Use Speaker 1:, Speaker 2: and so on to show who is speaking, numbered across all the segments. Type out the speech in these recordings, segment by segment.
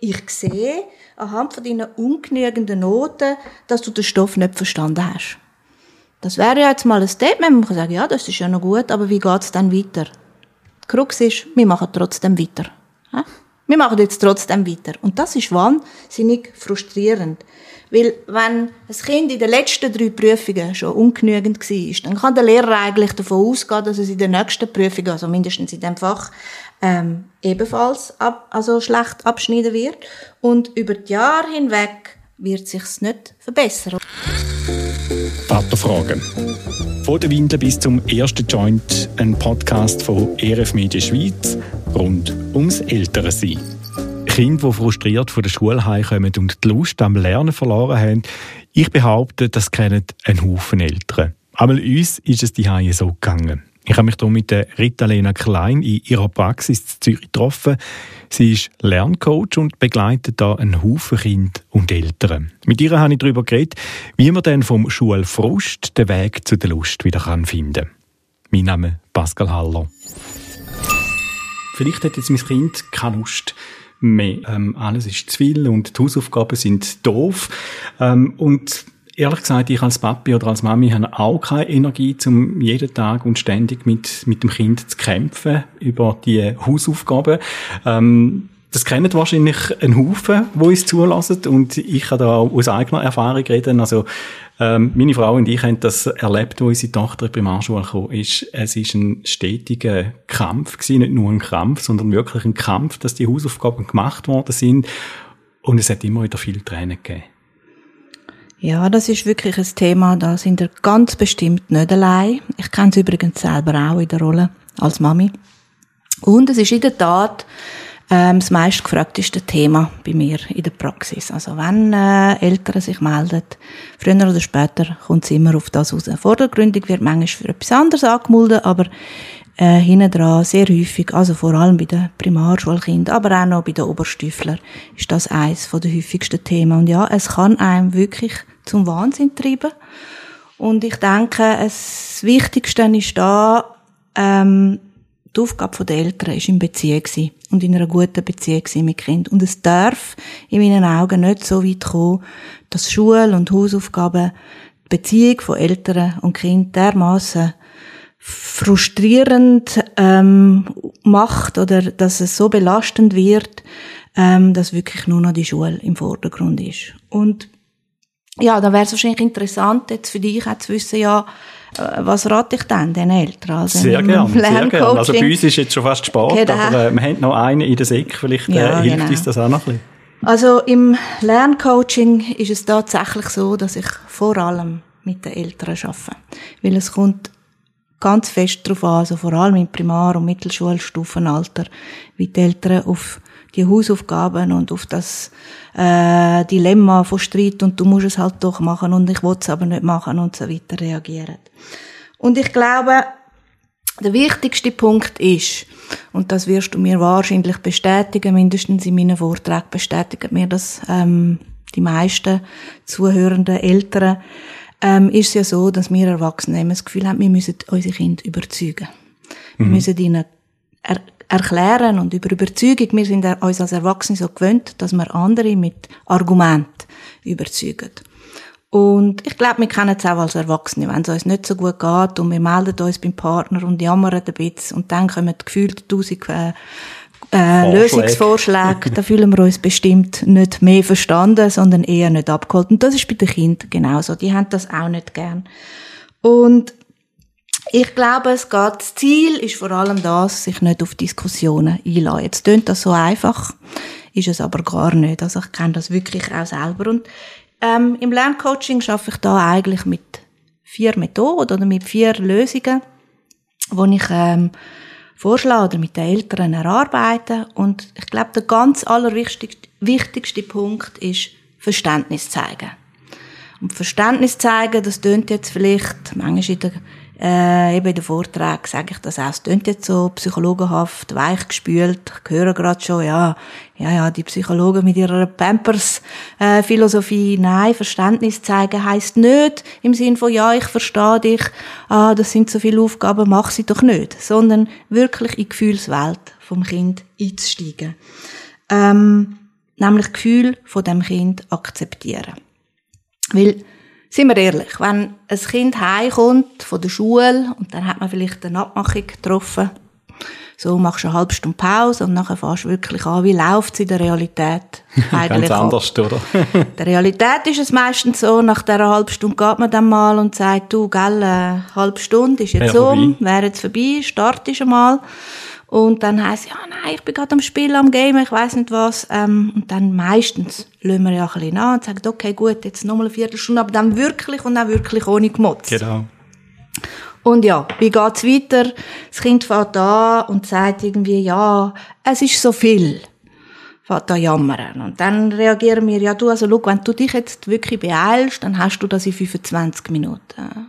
Speaker 1: Ich sehe anhand von deinen ungenügenden Noten, dass du den Stoff nicht verstanden hast. Das wäre ja jetzt mal ein Statement, man kann sagen, ja, das ist ja noch gut, aber wie geht es dann weiter? Die Krux ist, wir machen trotzdem weiter. Wir machen jetzt trotzdem weiter. Und das ist wahnsinnig frustrierend. Weil, wenn ein Kind in den letzten drei Prüfungen schon ungenügend war, dann kann der Lehrer eigentlich davon ausgehen, dass es in den nächsten Prüfungen, also mindestens in dem Fach, ähm, ebenfalls ab, also schlecht abschneiden wird. Und über die Jahre hinweg wird sich's nicht verbessern.
Speaker 2: Vaterfragen. Von der Windel bis zum ersten Joint, ein Podcast von ERF Media Schweiz rund ums Ältere-Sein. Kinder, die frustriert von der Schule heimkommen und die Lust am Lernen verloren haben, ich behaupte, das kennen einen Haufen Eltern. Aber uns ist es die so gegangen. Ich habe mich hier mit der Rita-Lena Klein in ihrer Praxis in Zürich getroffen. Sie ist Lerncoach und begleitet da einen Haufen Kinder und Eltern. Mit ihr habe ich darüber geredet, wie man dann vom Schulfrust den Weg zu der Lust wieder finden kann. Mein Name ist Pascal Haller. Vielleicht hat jetzt mein Kind keine Lust mehr. Ähm, alles ist zu viel und die Hausaufgaben sind doof. Ähm, und ehrlich gesagt, ich als Papi oder als Mami habe auch keine Energie, um jeden Tag und ständig mit, mit dem Kind zu kämpfen über die Hausaufgaben. Ähm, das kennen wahrscheinlich ein Haufen, wo uns zulassen und ich kann da auch aus eigener Erfahrung reden. Also ähm, meine Frau und ich haben das erlebt, wo unsere Tochter in die Primarschule gekommen ist. Es ist ein stetiger Kampf gewesen, nicht nur ein Kampf, sondern wirklich ein Kampf, dass die Hausaufgaben gemacht worden sind und es hat immer wieder viel Tränen gegeben.
Speaker 1: Ja, das ist wirklich ein Thema, da sind wir ganz bestimmt nicht allein. Ich kenne es übrigens selber auch in der Rolle als Mami. Und es ist in der Tat ähm, das meistgefragteste Thema bei mir in der Praxis. Also wenn äh, Eltern sich melden, früher oder später kommt es immer auf das raus. Vordergründig wird manchmal für etwas anderes angemeldet, aber äh, hinten dran sehr häufig, also vor allem bei den Primarschulkindern, aber auch noch bei den Oberstüflern, ist das eines von der häufigsten Themen. Und ja, es kann einem wirklich zum Wahnsinn treiben. Und ich denke, das Wichtigste ist da, ähm, die Aufgabe der Eltern ist in Beziehung sein und in einer guten Beziehung sein mit Kind. Und es darf in meinen Augen nicht so weit kommen, dass Schule und Hausaufgaben die Beziehung von Eltern und Kind dermaßen frustrierend ähm, macht oder dass es so belastend wird, ähm, dass wirklich nur noch die Schule im Vordergrund ist. Und ja, da wäre es wahrscheinlich interessant, jetzt für dich auch zu wissen, ja, äh, was rate ich denn den Eltern?
Speaker 2: Also sehr gerne, sehr gerne. Also bei uns ist jetzt schon fast Sport, genau. aber äh, wir haben noch einen in der Säck, vielleicht äh, ja, hilft genau. uns das auch noch ein bisschen.
Speaker 1: Also im Lerncoaching ist es tatsächlich so, dass ich vor allem mit den Eltern arbeite. Weil es kommt ganz fest darauf an, also vor allem im Primar- und Mittelschulstufenalter, wie die Eltern auf die Hausaufgaben und auf das äh, Dilemma von Streit und du musst es halt doch machen und ich will es aber nicht machen und so weiter reagieren. Und ich glaube, der wichtigste Punkt ist, und das wirst du mir wahrscheinlich bestätigen, mindestens in meinen Vorträgen bestätigen mir das ähm, die meisten zuhörenden Eltern, ähm, ist es ja so, dass wir Erwachsene immer das Gefühl haben, wir müssen unsere Kinder überzeugen. Mhm. Wir müssen ihnen er erklären und über Überzeugung, wir sind uns als Erwachsene so gewöhnt, dass wir andere mit Argument überzeugen. Und ich glaube, wir kennen es auch als Erwachsene, wenn es uns nicht so gut geht und wir melden uns beim Partner und jammern ein bisschen und dann kommen gefühlt tausend äh, äh, Lösungsvorschläge, da fühlen wir uns bestimmt nicht mehr verstanden, sondern eher nicht abgeholt. Und das ist bei den Kindern genauso. Die haben das auch nicht gern. Und ich glaube, es geht, das Ziel ist vor allem das, sich nicht auf Diskussionen einlassen. Jetzt klingt das so einfach, ist es aber gar nicht. Also ich kenne das wirklich auch selber. Und ähm, im Lerncoaching schaffe ich da eigentlich mit vier Methoden oder mit vier Lösungen, wo ich ähm, vorschlagen oder mit den Eltern erarbeiten. Und ich glaube, der ganz allerwichtigste wichtigste Punkt ist Verständnis zeigen. Und Verständnis zeigen, das tönt jetzt vielleicht, manchmal in der äh, eben in den Vorträgen sage ich das auch. Es klingt jetzt so psychologenhaft, weichgespült. Ich höre gerade schon, ja, ja, ja, die Psychologen mit ihrer Pampers-Philosophie. Äh, Nein, Verständnis zeigen heisst nicht im Sinn von, ja, ich verstehe dich, ah, das sind so viele Aufgaben, mach sie doch nicht. Sondern wirklich in die Gefühlswelt vom Kind einzusteigen. Ähm, nämlich Gefühl von dem Kind akzeptieren. Weil, sind wir ehrlich, wenn ein Kind heimkommt von der Schule und dann hat man vielleicht eine Abmachung getroffen, so machst du eine halbe Stunde Pause und nachher fährst du wirklich an, wie läuft es in der Realität
Speaker 2: eigentlich Ganz anders, oder?
Speaker 1: in der Realität ist es meistens so, nach dieser halben Stunde geht man dann mal und sagt, du, gell, eine halbe Stunde ist jetzt Wär um, wäre jetzt vorbei, start ist einmal. Und dann heisst ja, nein, ich bin gerade am Spielen, am Game, ich weiß nicht was. Ähm, und dann meistens lassen wir ja ein bisschen an und sagen, okay, gut, jetzt nochmal eine Viertelstunde, aber dann wirklich und dann wirklich ohne Gemotz.
Speaker 2: Genau.
Speaker 1: Und ja, wie geht's weiter? Das Kind fährt an und sagt irgendwie, ja, es ist so viel. An jammern. Und dann reagieren wir, ja du, also schau, wenn du dich jetzt wirklich beeilst, dann hast du das in 25 Minuten.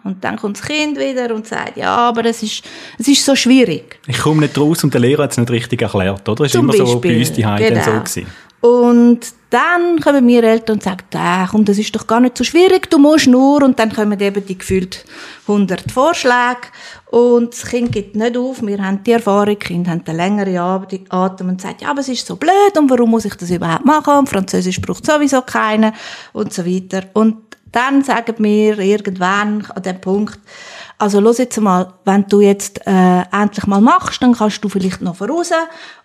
Speaker 1: Und dann kommt das Kind wieder und sagt, ja, aber es ist, es ist so schwierig.
Speaker 2: Ich komme nicht raus und der Lehrer hat es nicht richtig erklärt, oder? Ist immer Beispiel, so bei uns die genau. so gewesen.
Speaker 1: Und dann kommen wir Eltern und sagen, ah, komm, das ist doch gar nicht so schwierig, du musst nur, und dann kommen eben die gefühlt 100 Vorschläge, und das Kind gibt nicht auf, wir haben die Erfahrung, die Kinder haben einen längeren Atem und sagen, ja, aber es ist so blöd, und warum muss ich das überhaupt machen, und Französisch braucht sowieso keinen, und so weiter. Und dann sagen wir irgendwann an dem Punkt, also los jetzt mal, wenn du jetzt äh, endlich mal machst, dann kannst du vielleicht noch voraus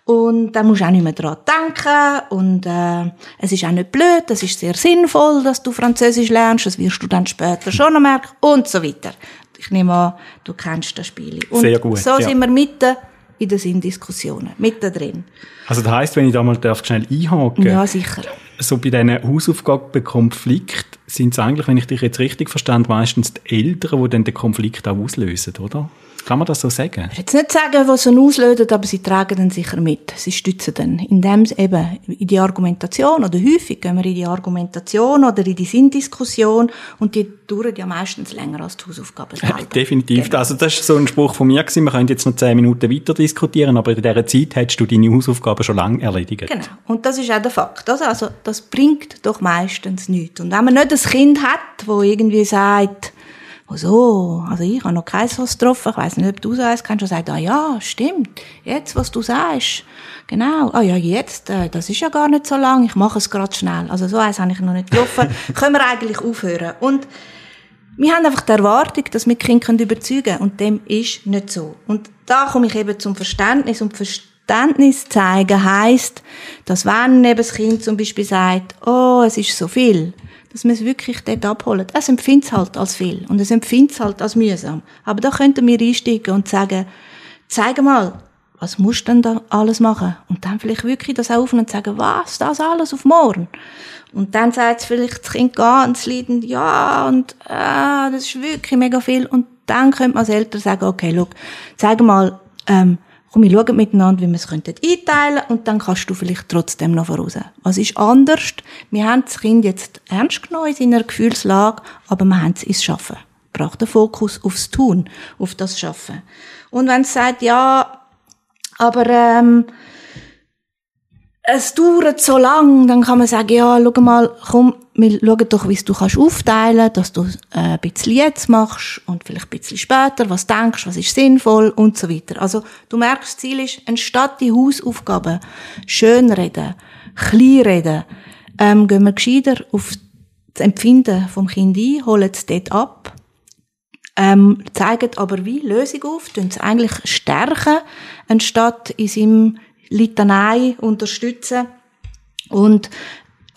Speaker 1: und dann musst du auch nicht mehr daran denken und äh, es ist auch nicht blöd, es ist sehr sinnvoll, dass du Französisch lernst, das wirst du dann später schon noch merken und so weiter. Ich nehme an, du kennst das Spiel. Und
Speaker 2: sehr gut,
Speaker 1: so ja. sind wir mitten in den Sinndiskussionen, mitten drin.
Speaker 2: Also das heisst, wenn ich da mal darf, schnell einhaken
Speaker 1: Ja, sicher.
Speaker 2: So bei diesen Hausaufgabenkonflikt sind es eigentlich, wenn ich dich jetzt richtig verstehe, meistens die Eltern, die dann den Konflikt auch auslösen, oder? Kann man das so sagen?
Speaker 1: Ich will jetzt nicht sagen, was sie auslösen, aber sie tragen dann sicher mit. Sie stützen dann. Indem sie eben in die Argumentation, oder häufig gehen wir in die Argumentation oder in die Sinndiskussion und die dauern ja meistens länger als die Hausaufgaben selber.
Speaker 2: Definitiv. Genau. Also das ist so ein Spruch von mir gewesen. Wir können jetzt noch zehn Minuten weiter diskutieren, aber in dieser Zeit hättest du deine Hausaufgaben schon lange erledigt.
Speaker 1: Genau. Und das ist auch der Fakt. Also das bringt doch meistens nichts. Und wenn man nicht ein Kind hat, wo irgendwie sagt, Oh so, also ich habe noch keins was getroffen, ich weiss nicht, ob du so eins kennst, und sagt, ah ja, stimmt, jetzt, was du sagst, genau, ah ja, jetzt, äh, das ist ja gar nicht so lang, ich mache es gerade schnell. Also so eins habe ich noch nicht getroffen, können wir eigentlich aufhören. Und wir haben einfach die Erwartung, dass wir die Kinder überzeugen können, und dem ist nicht so. Und da komme ich eben zum Verständnis, und Verständnis zeigen heisst, dass wenn eben das Kind zum Beispiel sagt, oh, es ist so viel, dass man es wirklich dort abholt. Es empfindet es halt als viel und es empfindet es halt als mühsam. Aber da könnten wir einsteigen und sagen, zeig mal, was musst du denn da alles machen? Und dann vielleicht wirklich das aufnehmen und sagen, was, das alles auf morgen? Und dann sagt es vielleicht das Kind ganz leidend, ja, und ah, das ist wirklich mega viel. Und dann könnte man als Eltern sagen, okay, schau, zeig mal, ähm, komm, wir schauen miteinander, wie wir es einteilen könnten und dann kannst du vielleicht trotzdem noch voraus. Was ist anders? Wir haben das Kind jetzt ernst genommen in seiner Gefühlslage, aber wir haben es ins Schaffen. Braucht den Fokus aufs Tun, auf das Schaffen. Und wenn es sagt, ja, aber ähm, es dauert so lang, dann kann man sagen, ja, schau mal, komm, wir schauen doch, wie du kannst aufteilen, dass du äh, ein bisschen jetzt machst und vielleicht ein bisschen später, was denkst, was ist sinnvoll und so weiter. Also du merkst, das Ziel ist, anstatt die Hausaufgaben schön reden, klein reden, ähm, gehen wir gescheiter auf das Empfinden vom Kind ein, holen es dort ab, ähm, zeigen aber wie Lösung auf, tun es eigentlich stärken, anstatt in seinem Litanei unterstützen und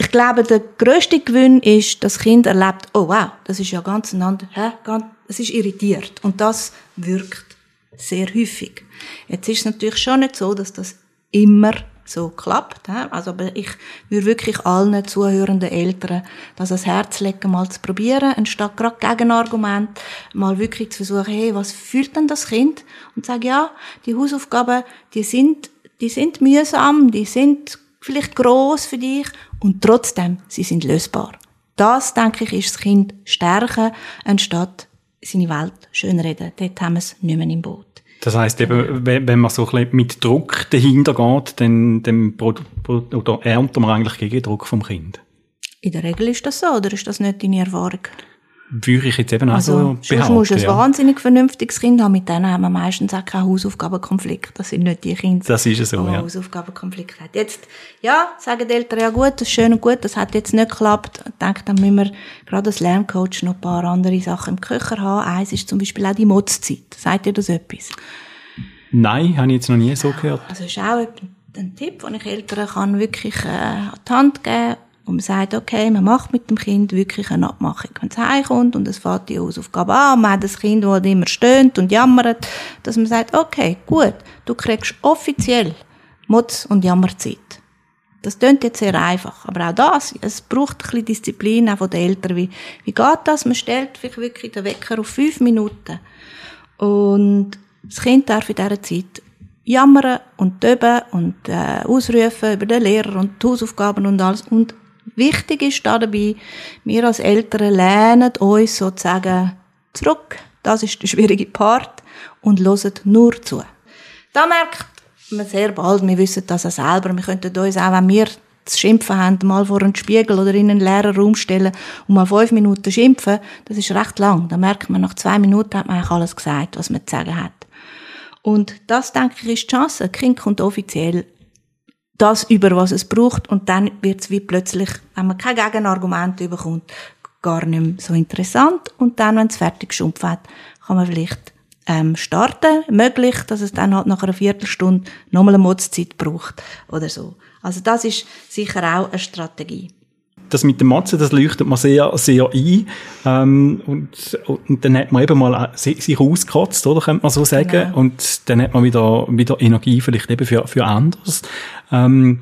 Speaker 1: ich glaube, der grösste Gewinn ist, dass das Kind erlebt, oh wow, das ist ja ganz einander, hä, ganz, es ist irritiert. Und das wirkt sehr häufig. Jetzt ist es natürlich schon nicht so, dass das immer so klappt. He? Also, aber ich würde wirklich allen zuhörenden Eltern das ans Herz legen, mal zu probieren, anstatt gerade Gegenargument, mal wirklich zu versuchen, hey, was fühlt denn das Kind? Und sagen, ja, die Hausaufgaben, die sind, die sind mühsam, die sind vielleicht groß für dich und trotzdem, sie sind lösbar. Das, denke ich, ist das Kind stärken, anstatt seine Welt schönreden. Dort haben wir es nicht mehr im Boot.
Speaker 2: Das heisst eben, wenn man so ein bisschen mit Druck dahinter geht, dann, dann oder erntet man eigentlich gegen Druck vom Kind.
Speaker 1: In der Regel ist das so, oder ist das nicht deine Erfahrung?
Speaker 2: Würde ich jetzt eben
Speaker 1: also,
Speaker 2: auch so behaupten.
Speaker 1: Du musst ein
Speaker 2: ja.
Speaker 1: wahnsinnig vernünftiges Kind haben, mit denen haben wir meistens auch keinen Hausaufgabenkonflikt. Das sind nicht die Kinder,
Speaker 2: Das ist so,
Speaker 1: die
Speaker 2: ja.
Speaker 1: Hausaufgabenkonflikt haben. Jetzt, ja, sagen die Eltern, ja gut, das ist schön und gut, das hat jetzt nicht geklappt. Ich denke, dann müssen wir gerade als Lerncoach noch ein paar andere Sachen im Köcher haben. Eins ist zum Beispiel auch die Motzzeit. Sagt ihr das etwas?
Speaker 2: Nein, habe ich jetzt noch nie so gehört.
Speaker 1: Also ist auch ein Tipp, den ich Eltern kann wirklich äh, an die Hand geben und man sagt, okay, man macht mit dem Kind wirklich eine Abmachung. Wenn es heimkommt und es fährt die Hausaufgabe an, man hat das Kind, das immer stöhnt und jammert, dass man sagt, okay, gut, du kriegst offiziell Motz- und Jammerzeit. Das klingt jetzt sehr einfach, aber auch das, es braucht ein bisschen Disziplin auch von den Eltern. Wie, wie geht das? Man stellt vielleicht wirklich den Wecker auf fünf Minuten und das Kind darf in dieser Zeit jammern und töben und äh, ausrufen über den Lehrer und die Hausaufgaben und alles. Und wichtig ist da dabei, wir als Eltern lernen uns sozusagen zurück. Das ist der schwierige Part und hören nur zu. Da merkt man sehr bald, wir wissen das auch selber, wir könnten uns auch, wenn wir zu schimpfen haben, mal vor einen Spiegel oder in einen leeren Raum stellen und mal fünf Minuten schimpfen, das ist recht lang. Da merkt man, nach zwei Minuten hat man eigentlich alles gesagt, was man zu sagen hat. Und das, denke ich, ist die Chance. Kind kommt offiziell das über, was es braucht, und dann wird es wie plötzlich, wenn man kein Gegenargument bekommt, gar nicht mehr so interessant. Und dann, wenn es fertig geschumpft hat, kann man vielleicht ähm, starten. Möglich, dass es dann halt nach einer Viertelstunde nochmal eine Motzzeit braucht oder so. Also das ist sicher auch eine Strategie
Speaker 2: das mit dem Motzen, das leuchtet man sehr, sehr ein. Ähm, und, und dann hat man eben mal sich ausgekotzt, oder, könnte man so sagen. Genau. Und dann hat man wieder, wieder Energie vielleicht eben für, für anderes. Ähm,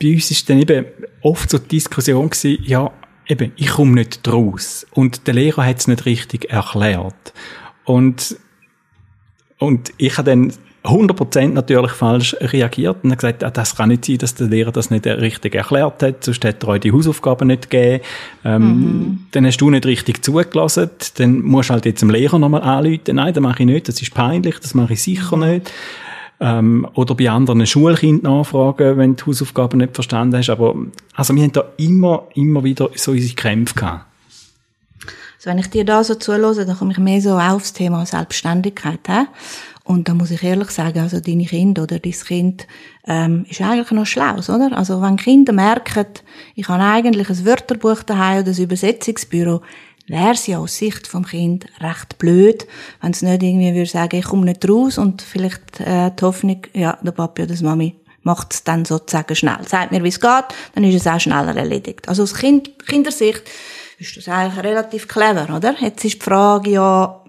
Speaker 2: bei uns ist dann eben oft so die Diskussion gewesen, ja, eben, ich komme nicht draus. Und der Lehrer hat es nicht richtig erklärt. Und, und ich habe dann 100% natürlich falsch reagiert und hat gesagt, ah, das kann nicht sein, dass der Lehrer das nicht richtig erklärt hat, sonst hätte er euch die Hausaufgaben nicht gegeben. Ähm, mhm. Dann hast du nicht richtig zugelassen, dann musst du halt jetzt dem Lehrer nochmal anrufen. Nein, das mache ich nicht, das ist peinlich, das mache ich sicher nicht. Ähm, oder bei anderen Schulkindern nachfragen, wenn du die Hausaufgaben nicht verstanden hast. Aber also wir haben da immer, immer wieder so unsere Kämpfe gehabt.
Speaker 1: Also wenn ich dir da so zuhöre, dann komme ich mehr so aufs Thema Selbstständigkeit. He? Und da muss ich ehrlich sagen, also deine Kinder oder dein Kind ähm, ist eigentlich noch schlau, oder? Also wenn Kinder merken, ich habe eigentlich ein Wörterbuch daheim oder ein Übersetzungsbüro, wäre es ja aus Sicht vom Kind recht blöd, wenn es nicht irgendwie würde sagen, ich komme nicht raus und vielleicht äh, die Hoffnung, ja, der Papi oder die Mami macht es dann sozusagen schnell. Sagt mir, wie es geht, dann ist es auch schneller erledigt. Also aus kind, Kindersicht ist das eigentlich relativ clever, oder? Jetzt ist die Frage ja,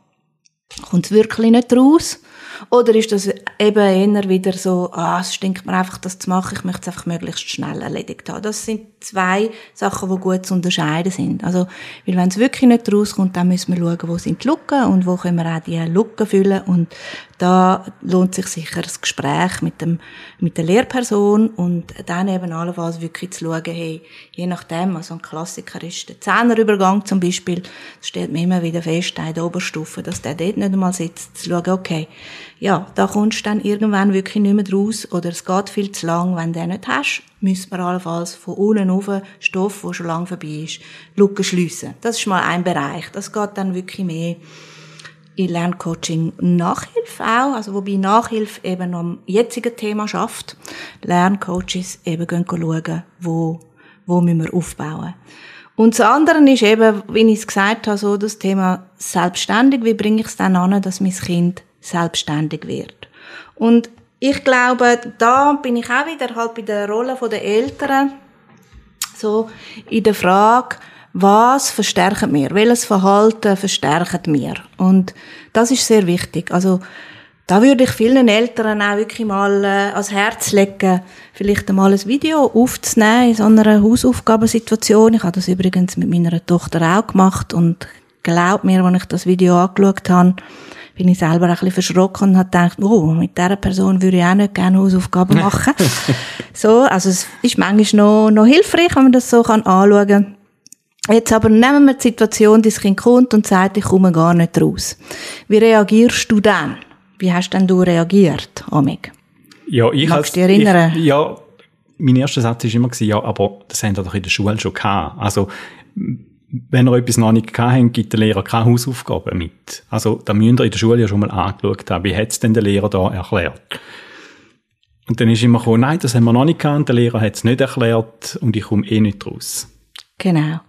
Speaker 1: kommt es wirklich nicht raus? Oder ist das eben eher wieder so, ah, es stinkt mir einfach, das zu machen, ich möchte es einfach möglichst schnell erledigt haben. Das sind zwei Sachen, die gut zu unterscheiden sind. Also, weil wenn es wirklich nicht rauskommt, dann müssen wir schauen, wo sind die Lücken und wo können wir auch die Lücken füllen und da lohnt sich sicher das Gespräch mit dem, mit der Lehrperson und dann eben allenfalls wirklich zu schauen, hey, je nachdem, also ein Klassiker ist der Zehnerübergang zum Beispiel, das stellt man immer wieder fest, in der Oberstufe, dass der dort nicht einmal sitzt, zu schauen, okay, ja, da kommst du dann irgendwann wirklich nicht mehr raus oder es geht viel zu lang, wenn du den nicht hast, müssen wir allenfalls von unten auf Stoff, der schon lange vorbei ist, Lücken schliessen. Das ist mal ein Bereich. Das geht dann wirklich mehr in Lerncoaching Nachhilfe auch, also wobei Nachhilfe eben am jetzigen Thema schafft. Lerncoaches eben gehen schauen, wo, wo müssen wir aufbauen. Und das andere ist eben, wie ich es gesagt habe, so das Thema selbstständig. Wie bringe ich es dann an, dass mein Kind selbstständig wird? Und ich glaube, da bin ich auch wieder halt bei der Rolle der Eltern, so in der Frage, was verstärken wir? Welches Verhalten verstärken wir? Und das ist sehr wichtig. Also, da würde ich vielen Eltern auch wirklich mal äh, ans Herz legen, vielleicht einmal ein Video aufzunehmen in so einer Hausaufgabensituation. Ich habe das übrigens mit meiner Tochter auch gemacht und glaubt mir, als ich das Video angeschaut habe, bin ich selber ein bisschen verschrocken und habe gedacht, oh, mit dieser Person würde ich auch nicht gerne Hausaufgaben machen. so, also es ist manchmal noch, noch hilfreich, wenn man das so kann anschauen kann. Jetzt aber nehmen wir die Situation, dein Kind kommt und sagt, ich komme gar nicht raus. Wie reagierst du dann? Wie hast denn du reagiert, Amig?
Speaker 2: Ja, ich
Speaker 1: Magst du dich erinnern?
Speaker 2: Ich, ja, mein erster Satz war immer, ja, aber das haben wir doch in der Schule schon gehabt. Also, wenn ihr etwas noch nicht habt, gibt der Lehrer keine Hausaufgaben mit. Also, da müsst ihr in der Schule ja schon mal angeschaut haben, wie hat es denn der Lehrer da erklärt? Und dann ist immer gekommen, nein, das haben wir noch nicht gehabt, der Lehrer hat es nicht erklärt und ich komme eh nicht raus.
Speaker 1: Genau.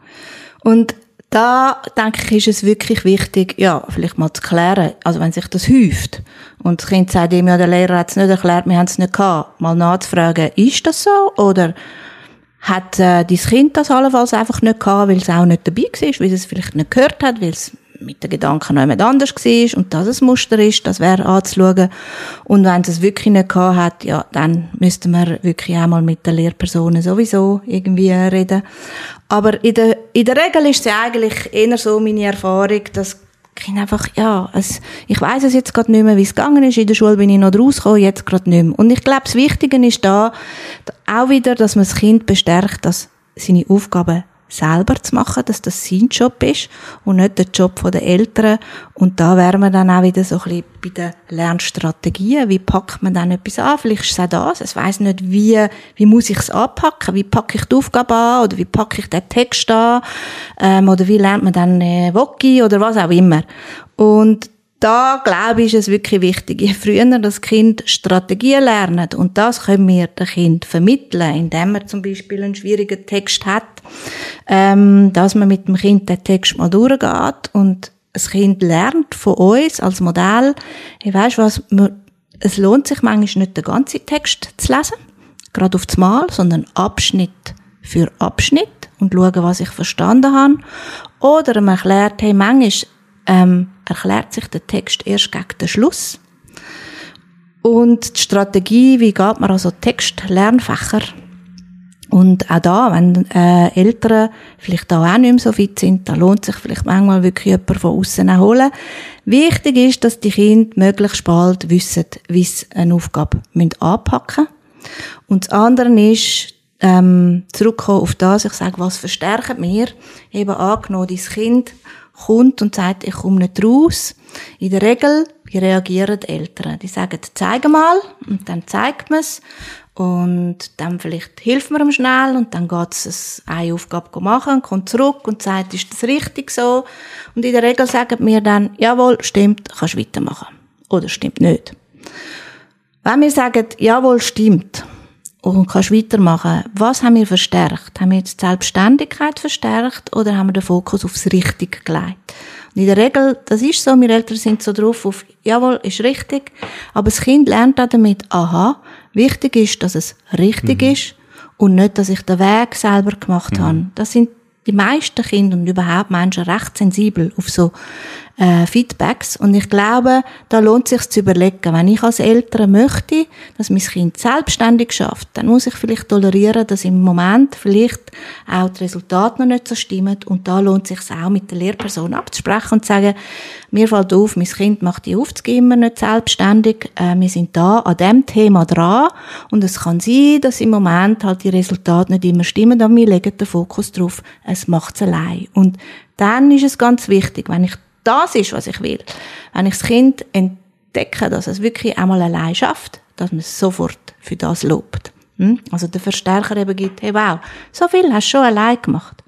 Speaker 1: Und da, denke ich, ist es wirklich wichtig, ja, vielleicht mal zu klären, also wenn sich das häuft und das Kind sagt ihm, ja, der Lehrer hat es nicht erklärt, wir haben es nicht gehabt, mal nachzufragen, ist das so oder hat äh, dein Kind das allenfalls einfach nicht gehabt, weil es auch nicht dabei war, weil es es vielleicht nicht gehört hat, weil es mit den Gedanken noch jemand anders war und das ein Muster ist, das wäre anzuschauen. Und wenn es wirklich nicht gehabt hat, ja, dann müsste man wirklich auch mal mit den Lehrpersonen sowieso irgendwie reden. Aber in der, in der Regel ist es ja eigentlich eher so meine Erfahrung, dass Kind einfach, ja, es, ich weiß es jetzt gerade nicht mehr, wie es gegangen ist. In der Schule bin ich noch rausgekommen, jetzt gerade nicht mehr. Und ich glaube, das Wichtige ist da auch wieder, dass man das Kind bestärkt, dass seine Aufgaben selber zu machen, dass das sein Job ist und nicht der Job der Eltern. Und da wären wir dann auch wieder so ein bisschen bei den Lernstrategien. Wie packt man dann etwas an? Vielleicht ist es auch das. Es weiss nicht, wie, wie muss ich es anpacken? Wie packe ich die Aufgabe an? Oder wie packe ich den Text an? Ähm, oder wie lernt man dann äh, Woki? Oder was auch immer. Und da, glaube ich, ist es wirklich wichtig. Je früher das Kind Strategien lernt, und das können wir dem Kind vermitteln, indem er zum Beispiel einen schwierigen Text hat, ähm, dass man mit dem Kind den Text mal durchgeht und das Kind lernt von uns als Modell, ich weiß was, man, es lohnt sich manchmal nicht den ganzen Text zu lesen, gerade auf das Mal, sondern Abschnitt für Abschnitt und schauen, was ich verstanden habe. Oder man erklärt, hey, manchmal ähm, erklärt sich der Text erst gegen den Schluss. Und die Strategie, wie geht man also Textlernfächer? Und auch da, wenn äh, Eltern vielleicht auch, auch nicht mehr so fit sind, da lohnt sich vielleicht manchmal wirklich jemand von außen holen. Wichtig ist, dass die Kinder möglichst bald wissen, wie sie eine Aufgabe anpacken müssen. Und das andere ist, ähm, zurückkommen auf das, ich sage, was verstärken wir? Eben angenommen, dein Kind kommt und sagt, ich komme nicht raus. In der Regel, wie reagieren die Eltern? Die sagen, zeig mal, und dann zeigt man es. Und dann vielleicht hilft man ihm schnell und dann geht es eine Aufgabe machen, kommt zurück und sagt, ist das richtig so? Und in der Regel sagen wir dann, jawohl, stimmt, kannst weitermachen. Oder stimmt nicht. Wenn wir sagen, jawohl, stimmt, und kannst weitermachen. Was haben wir verstärkt? Haben wir jetzt die Selbstständigkeit verstärkt oder haben wir den Fokus aufs Richtige gelegt? Und in der Regel, das ist so, wir Eltern sind so drauf auf, jawohl, ist richtig, aber das Kind lernt auch damit, aha, wichtig ist, dass es richtig mhm. ist und nicht, dass ich den Weg selber gemacht mhm. habe. Das sind die meisten Kinder und überhaupt Menschen recht sensibel auf so äh, Feedbacks. Und ich glaube, da lohnt es sich zu überlegen, wenn ich als Eltern möchte, dass mein Kind selbstständig schafft, dann muss ich vielleicht tolerieren, dass im Moment vielleicht auch die Resultate noch nicht so stimmen. Und da lohnt es sich auch mit der Lehrperson abzusprechen und zu sagen, mir fällt auf, mein Kind macht die Aufzüge immer nicht selbstständig. Äh, wir sind da an dem Thema dran. Und es kann sein, dass im Moment halt die Resultate nicht immer stimmen, aber wir legen den Fokus drauf, es macht es allein. Und dann ist es ganz wichtig, wenn ich das ist, was ich will. Wenn ich das Kind entdecke, dass es wirklich einmal allein schafft, dass man es sofort für das lobt. Hm? Also der Verstärker eben gibt, hey wow, so viel hast du schon allein gemacht.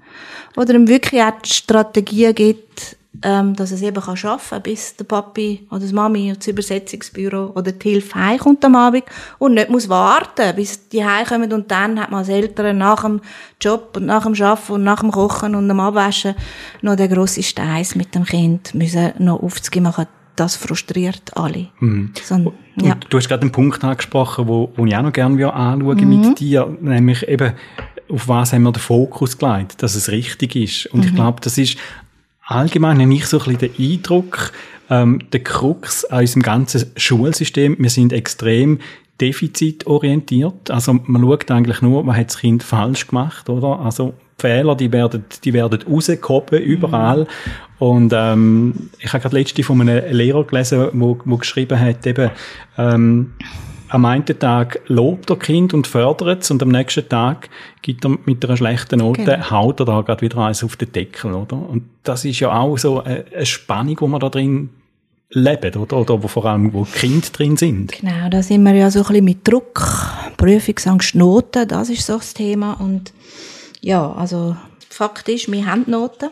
Speaker 1: Oder ihm wirklich auch die Strategie gibt, ähm, dass es eben kann schaffen, bis der Papi oder das Mami das Übersetzungsbüro oder die Hilfe heimkommt am Abend und nicht muss warten, bis die heimkommen und dann hat man als Eltern nach dem Job und nach dem Arbeiten und nach dem Kochen und dem Abwaschen noch den grossen Steiß mit dem Kind müssen noch aufzugehen machen. Das frustriert alle. Mhm.
Speaker 2: So, ja. du hast gerade einen Punkt angesprochen, wo, wo ich auch noch gerne anschauen mhm. mit dir, nämlich eben auf was haben wir den Fokus gelegt, dass es richtig ist. Und mhm. ich glaube, das ist allgemein habe ich so ein bisschen den Eindruck, ähm, der Krux an unserem ganzen Schulsystem, wir sind extrem defizitorientiert. Also man schaut eigentlich nur, was hat das Kind falsch gemacht, oder? Also Fehler, die werden, die werden rausgehoben, überall. Mhm. Und ähm, ich habe gerade letzte von einem Lehrer gelesen, wo, wo geschrieben hat, eben, ähm, am einen Tag lobt er Kind und fördert es und am nächsten Tag gibt er mit einer schlechten Note, genau. haut er da gerade wieder eins auf den Deckel, oder? Und das ist ja auch so eine, eine Spannung, wo man da drin lebt, oder? Oder wo vor allem, wo Kinder drin sind.
Speaker 1: Genau, da sind wir ja so ein bisschen mit Druck, Prüfungsangst, Noten, das ist so das Thema und ja, also Fakt ist, wir haben Noten.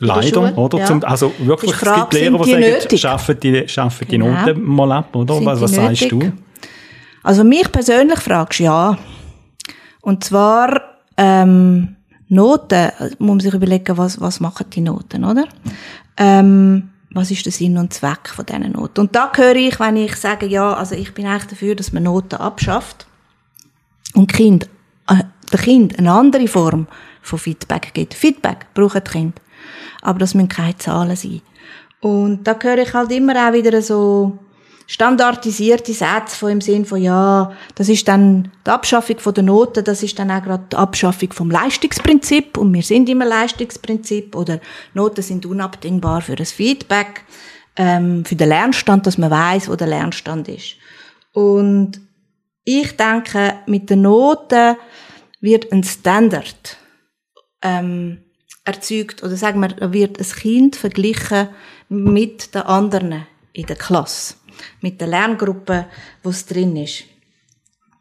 Speaker 2: Leider, oder? Ja. Zum, also wirklich, es gibt Lehrer, die, die sagen, schaffen die, schaffen die genau. Noten mal ab, oder? Sind was, was sagst du?
Speaker 1: Also mich persönlich fragst du ja. Und zwar, ähm, Noten, muss man sich überlegen, was, was machen die Noten, oder? Ähm, was ist der Sinn und Zweck von diesen Noten? Und da höre ich, wenn ich sage, ja, also ich bin eigentlich dafür, dass man Noten abschafft und Kind, äh, der Kind eine andere Form von Feedback gibt. Feedback brauchen die Kinder aber das müssen keine Zahlen sein. Und da höre ich halt immer auch wieder so standardisierte Sätze von im Sinn von, ja, das ist dann die Abschaffung der Noten, das ist dann auch gerade die Abschaffung vom Leistungsprinzip und wir sind immer Leistungsprinzip oder Noten sind unabdingbar für das Feedback, ähm, für den Lernstand, dass man weiß, wo der Lernstand ist. Und ich denke, mit den Noten wird ein Standard ähm, erzeugt, oder sagen wir, wird ein Kind verglichen mit den anderen in der Klasse, mit der Lerngruppe, wo es drin ist.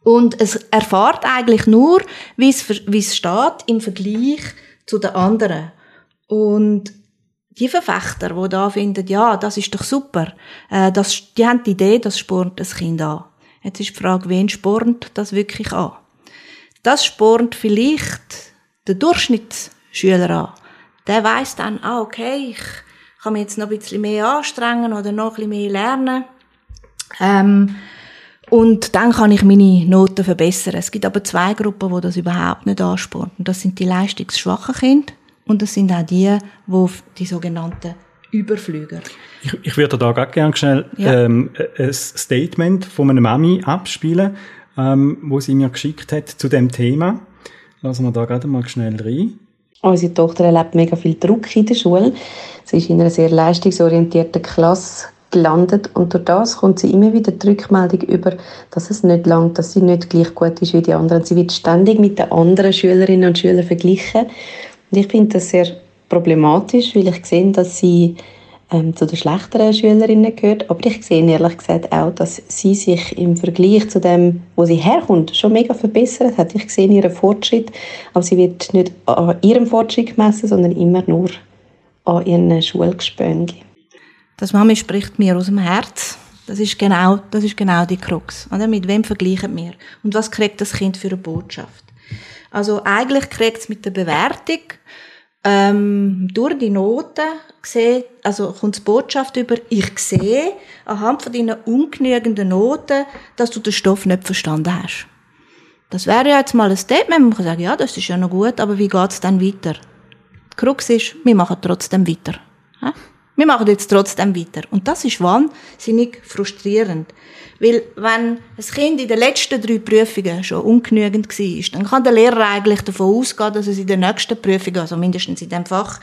Speaker 1: Und es erfahrt eigentlich nur, wie es, wie es steht im Vergleich zu den anderen. Und die Verfechter, die da finden, ja, das ist doch super, äh, das, die haben die Idee, das spornt das Kind an. Jetzt ist die Frage, wen spornt das wirklich an? Das spornt vielleicht der Durchschnitt Schüler an. Der weiß dann, ah, okay, ich kann mich jetzt noch ein bisschen mehr anstrengen oder noch ein bisschen mehr lernen. Ähm, und dann kann ich meine Noten verbessern. Es gibt aber zwei Gruppen, die das überhaupt nicht anspornen. Das sind die leistungsschwachen Kinder und das sind auch die, die die sogenannten Überflüger.
Speaker 2: Ich, ich würde da gerade gerne schnell ja. ähm, ein Statement von einer Mami abspielen, ähm, wo sie mir geschickt hat zu dem Thema. Lassen wir da gerade mal schnell rein.
Speaker 3: Unsere Tochter erlebt mega viel Druck in der Schule. Sie ist in einer sehr leistungsorientierten Klasse gelandet und durch das kommt sie immer wieder die Rückmeldung über, dass es nicht langt, dass sie nicht gleich gut ist wie die anderen. Sie wird ständig mit den anderen Schülerinnen und Schülern verglichen. Und ich finde das sehr problematisch, weil ich sehe, dass sie ähm, zu den schlechteren Schülerinnen gehört. Aber ich sehe ehrlich gesagt auch, dass sie sich im Vergleich zu dem, wo sie herkommt, schon mega verbessert hat. Ich sehe ihren Fortschritt, aber sie wird nicht an ihrem Fortschritt gemessen, sondern immer nur an ihren Schulgespöngen.
Speaker 1: Das Mami spricht mir aus dem Herz. Das ist genau, das ist genau die Krux. Oder? Mit wem vergleichen wir? Und was kriegt das Kind für eine Botschaft? Also eigentlich kriegt es mit der Bewertung ähm, durch die Noten sehe, also kommt die Botschaft über, ich sehe anhand von deinen ungenügenden Noten, dass du den Stoff nicht verstanden hast. Das wäre ja jetzt mal ein Statement, man kann sagen, ja, das ist ja noch gut, aber wie geht's dann weiter? Die Krux ist, wir machen trotzdem weiter. Wir machen jetzt trotzdem weiter. Und das ist wahnsinnig frustrierend. Weil, wenn ein Kind in den letzten drei Prüfungen schon ungenügend war, dann kann der Lehrer eigentlich davon ausgehen, dass es in den nächsten Prüfungen, also mindestens in dem Fach,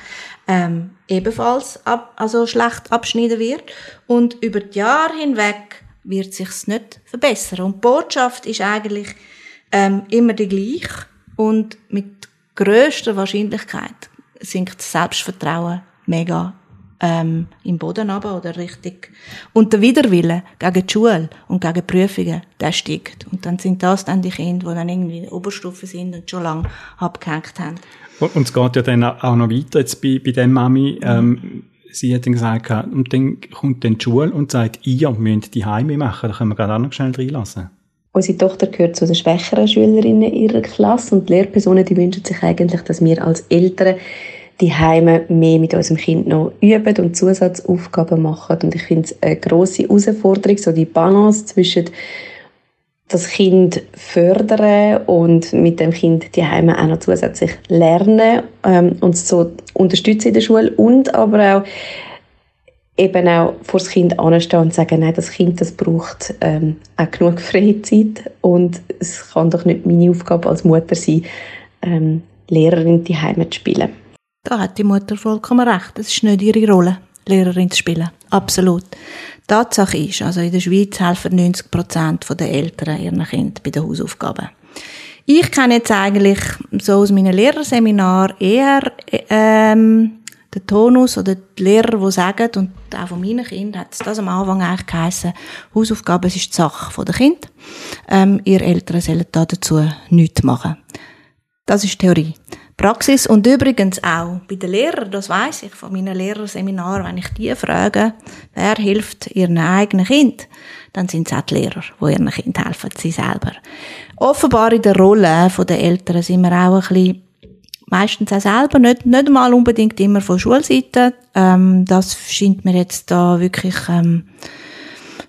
Speaker 1: ähm, ebenfalls ab, also schlecht abschneiden wird. Und über die Jahre hinweg wird sich's nicht verbessern. Und die Botschaft ist eigentlich ähm, immer die gleiche. Und mit grösster Wahrscheinlichkeit sinkt das Selbstvertrauen mega ähm, im Boden runter oder richtig. Und der Widerwille gegen die Schule und gegen die Prüfungen, der steigt. Und dann sind das dann die Kinder, die dann irgendwie in der Oberstufe sind und schon lange abgehängt haben.
Speaker 2: Und es geht ja dann auch noch weiter jetzt bei, bei dem Mami. Ähm, sie hat dann gesagt, und dann kommt dann die Schule und sagt, ihr müsst die Heime machen. Da können wir gerade auch noch schnell reinlassen.
Speaker 3: Unsere Tochter gehört zu den schwächeren Schülerinnen ihrer Klasse und die Lehrpersonen, die wünschen sich eigentlich, dass wir als Eltern die Heime mehr mit unserem Kind noch üben und Zusatzaufgaben machen. Und ich finde es eine grosse Herausforderung, so die Balance zwischen das Kind fördern und mit dem Kind die Heime auch noch zusätzlich lernen ähm, und so unterstützen in der Schule und aber auch eben auch vor das Kind anstehen und sagen, nein, das Kind das braucht ähm, auch genug Freizeit und es kann doch nicht meine Aufgabe als Mutter sein, ähm, Lehrerin die Heime zu spielen.
Speaker 1: Da hat die Mutter vollkommen recht. Es ist nicht ihre Rolle, Lehrerin zu spielen. Absolut. Tatsache ist, also in der Schweiz helfen 90 Prozent der Eltern ihren Kind bei den Hausaufgaben. Ich kenne jetzt eigentlich so aus meinen Lehrerseminar eher ähm, den Tonus oder die Lehrer, die sagen, und auch von meinen Kindern hat es das am Anfang eigentlich geheissen, Hausaufgaben ist die Sache der Kinder. Ähm, ihr Eltern sollen da dazu nichts machen. Das ist Theorie. Praxis und übrigens auch bei den Lehrern, das weiß ich von meinen Lehrerseminaren, wenn ich die frage, wer hilft ihren eigenen Kind, dann sind es auch die Lehrer, die ihren Kind helfen, sie selber. Offenbar in der Rolle der Eltern sind wir auch ein bisschen meistens auch selber, nicht, nicht mal unbedingt immer von Schulseite. Ähm, das scheint mir jetzt da wirklich ähm,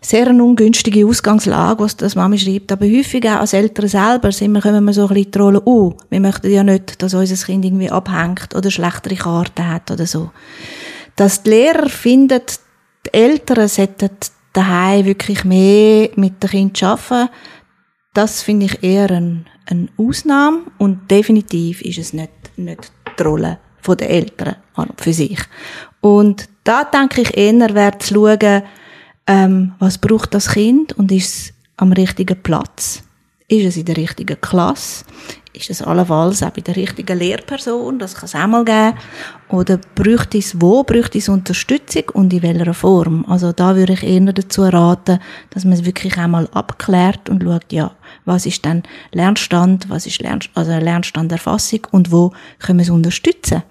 Speaker 1: sehr eine ungünstige Ausgangslage, was das Mami schreibt. Aber häufig auch als Eltern selber sind wir, kommen wir so ein bisschen die Rolle, uh, wir möchten ja nicht, dass unser Kind irgendwie abhängt oder schlechtere Karten hat oder so. Dass die Lehrer finden, die Eltern sollten daheim wirklich mehr mit den Kindern arbeiten, das finde ich eher eine, eine Ausnahme und definitiv ist es nicht, nicht die Rolle der Eltern für sich. Und da denke ich eher, wäre zu schauen, ähm, was braucht das Kind und ist es am richtigen Platz? Ist es in der richtigen Klasse? Ist es allenfalls auch bei der richtigen Lehrperson? Das kann es auch mal geben. Oder bräuchte es, wo bräuchte es Unterstützung und in welcher Form? Also da würde ich eher dazu raten, dass man es wirklich einmal abklärt und schaut, ja, was ist denn Lernstand, was ist Lern, also Lernstanderfassung und wo können wir es unterstützen?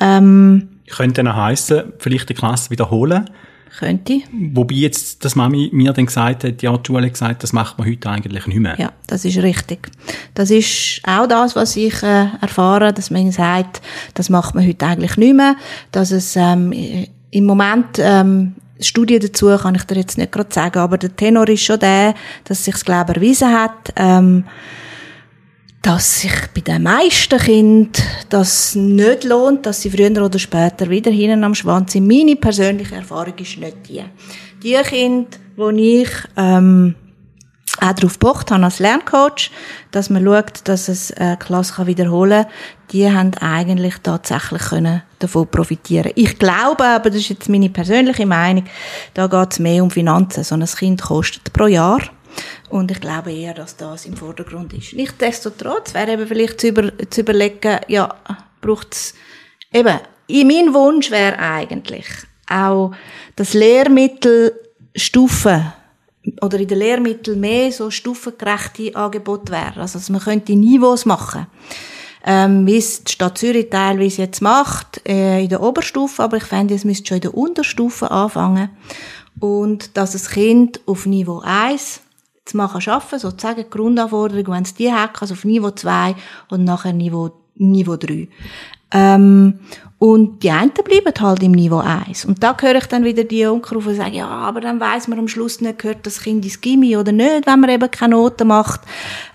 Speaker 2: Ähm, könnte dann heißen, vielleicht die Klasse wiederholen,
Speaker 1: könnte.
Speaker 2: Wobei jetzt das Mami mir dann gesagt hat, ja, die Schule gesagt, das macht man heute eigentlich nicht mehr.
Speaker 1: Ja, das ist richtig. Das ist auch das, was ich äh, erfahre, dass man sagt, das macht man heute eigentlich nicht mehr. Dass es ähm, im Moment ähm, Studien dazu kann ich dir jetzt nicht gerade sagen, aber der Tenor ist schon der, dass sich glaube erwiesen hat. Ähm, dass sich bei den meisten Kindern das nicht lohnt, dass sie früher oder später wieder hinten am Schwanz sind. Meine persönliche Erfahrung ist nicht die. Die Kinder, die ich ähm, auch darauf gepocht habe als Lerncoach, dass man schaut, dass es eine Klasse wiederholen kann, die haben eigentlich tatsächlich können davon profitieren Ich glaube aber, das ist jetzt meine persönliche Meinung, da geht es mehr um Finanzen. So ein Kind kostet pro Jahr und ich glaube eher, dass das im Vordergrund ist. Nichtsdestotrotz wäre eben vielleicht zu, über, zu überlegen, ja, braucht es eben, mein Wunsch wäre eigentlich auch, dass Lehrmittelstufen oder in den Lehrmitteln mehr so stufengerechte Angebote wären. Also, dass man könnte Niveaus machen. Ähm, wie es die Stadt Zürich teilweise jetzt macht, äh, in der Oberstufe, aber ich fände, es müsste schon in der Unterstufe anfangen. Und dass das Kind auf Niveau 1 zu machen schaffen, sozusagen die Grundanforderungen, wenn es die hat, also auf Niveau 2 und nachher Niveau, Niveau 3. Ähm, und die einen bleiben halt im Niveau 1. Und da höre ich dann wieder die Onkel die sagen, ja, aber dann weiß man am Schluss nicht, gehört das Kind ins Gimmi oder nicht, wenn man eben keine Noten macht.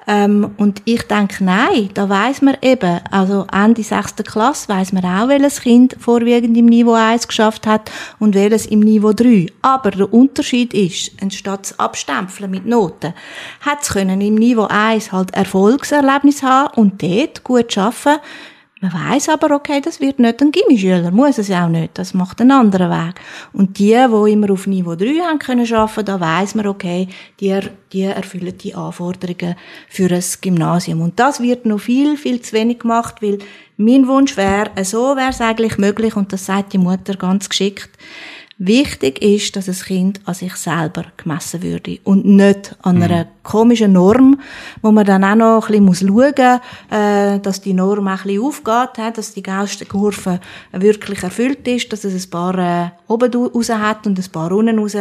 Speaker 1: Ähm, und ich denke, nein, da weiß man eben, also Ende 6. Klasse weiß man auch, welches Kind vorwiegend im Niveau 1 geschafft hat und welches im Niveau 3. Aber der Unterschied ist, anstatt zu abstempeln mit Noten, hat es im Niveau 1 halt Erfolgserlebnis haben und dort gut schaffen, man weiß aber, okay, das wird nicht ein Gimmischüler, muss es auch nicht, das macht einen anderen Weg. Und die, die immer auf Niveau 3 haben können arbeiten, da weiß man, okay, die, die erfüllen die Anforderungen für ein Gymnasium. Und das wird noch viel, viel zu wenig gemacht, weil mein Wunsch wäre, so wäre es eigentlich möglich, und das sagt die Mutter ganz geschickt, Wichtig ist, dass das Kind an sich selber gemessen würde und nicht an einer mhm. komischen Norm, wo man dann auch noch ein bisschen schauen muss, äh, dass die Norm auch ein bisschen aufgeht, dass die Gaußenkurve wirklich erfüllt ist, dass es ein paar äh, oben raus hat und ein paar unten raus,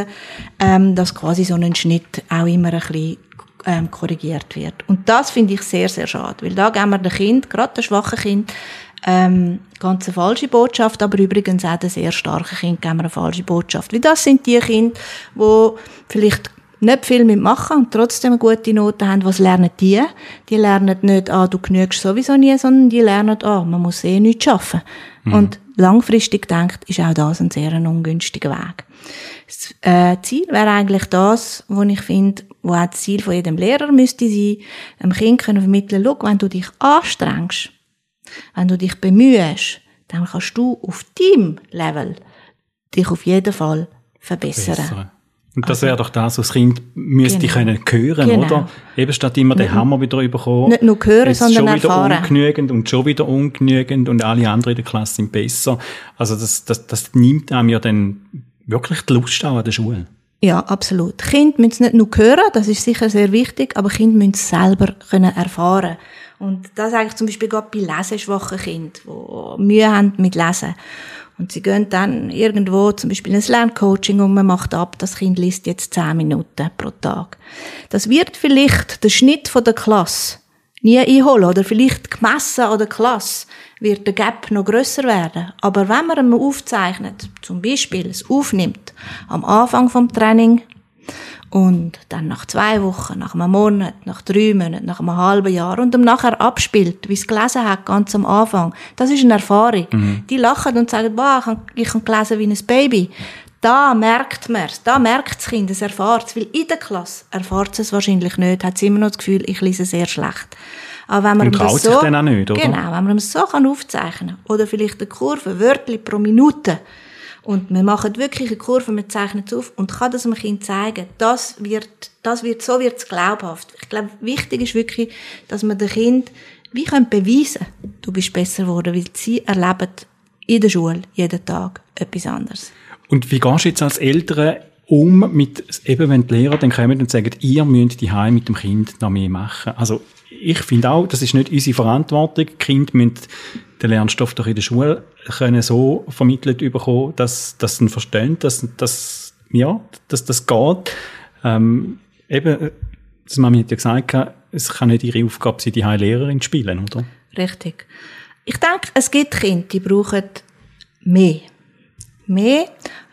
Speaker 1: ähm, dass quasi so ein Schnitt auch immer ein bisschen ähm, korrigiert wird. Und das finde ich sehr, sehr schade, weil da geben wir dem Kind, gerade dem schwachen Kind, ähm, ganz eine falsche Botschaft, aber übrigens auch den sehr starken Kind geben wir eine falsche Botschaft. Weil das sind die Kinder, die vielleicht nicht viel mitmachen und trotzdem eine gute Note haben. Was lernen die? Die lernen nicht, ah, du genügst sowieso nie, sondern die lernen, ah, man muss eh nichts schaffen. Mhm. Und langfristig denkt, ist auch das ein sehr ungünstiger Weg. Das äh, Ziel wäre eigentlich das, wo ich finde, wo auch das Ziel von jedem Lehrer müsste sein, einem Kind können vermitteln, schau, wenn du dich anstrengst, wenn du dich bemühst, dann kannst du auf deinem Level dich auf jeden Fall verbessern. Bessere.
Speaker 2: Und das also, wäre doch das, was das Kind müsste genau. können hören, genau. oder? Eben statt immer den Hammer wieder überkommen.
Speaker 1: Nicht nur hören, sondern
Speaker 2: schon
Speaker 1: erfahren.
Speaker 2: wieder ungenügend und schon wieder ungenügend und alle anderen in der Klasse sind besser. Also das, das, das nimmt einem ja dann wirklich die Lust an der Schule.
Speaker 1: Ja, absolut. Kinder müssen es nicht nur hören, das ist sicher sehr wichtig, aber Kinder müssen es selber können erfahren Und das eigentlich zum Beispiel gerade bei leseschwachen Kindern, die Mühe haben mit Lesen. Und sie gehen dann irgendwo zum Beispiel ins Lerncoaching und man macht ab, das Kind liest jetzt zehn Minuten pro Tag. Das wird vielleicht der Schnitt von der Klasse nie einholen oder vielleicht gemessen an der Klasse wird der Gap noch grösser werden. Aber wenn man einmal aufzeichnet, zum Beispiel es aufnimmt, am Anfang vom Training und dann nach zwei Wochen, nach einem Monat, nach drei Monaten, nach einem halben Jahr und dann nachher abspielt, wie es gelesen hat, ganz am Anfang. Das ist eine Erfahrung. Mhm. Die lachen und sagen, boah, ich habe, gelesen wie ein Baby. Da merkt man es, da merkt das Kind, es erfahrt es, weil in der Klasse erfahrt es wahrscheinlich nicht, hat es immer noch das Gefühl, ich lese sehr schlecht.
Speaker 2: Aber wenn man und das so, dann auch nicht, oder?
Speaker 1: Genau, wenn man es so kann aufzeichnen oder vielleicht eine Kurve, Wörter pro Minute, und wir machen wirklich eine Kurve, wir zeichnen es auf und kann das dem Kind zeigen. Das wird, das wird, so wird es glaubhaft. Ich glaube, wichtig ist wirklich, dass man dem Kind wie können beweisen, du bist besser geworden, weil sie erleben in der Schule jeden Tag etwas anderes.
Speaker 2: Und wie gehst du jetzt als Eltern um mit, eben wenn die Lehrer dann kommen und sagen, ihr müsst die Heim mit dem Kind noch mehr machen? Also, ich finde auch, das ist nicht unsere Verantwortung. Die Kinder müssen den Lernstoff doch in der Schule können so vermittelt bekommen, dass, dass sie verstehen, dass, dass, ja, dass das geht. Ähm, eben, das Mami hat ja gesagt, es kann nicht ihre Aufgabe sein, die Lehrerin zu spielen, oder?
Speaker 1: Richtig. Ich denke, es gibt Kinder, die brauchen mehr. Mehr.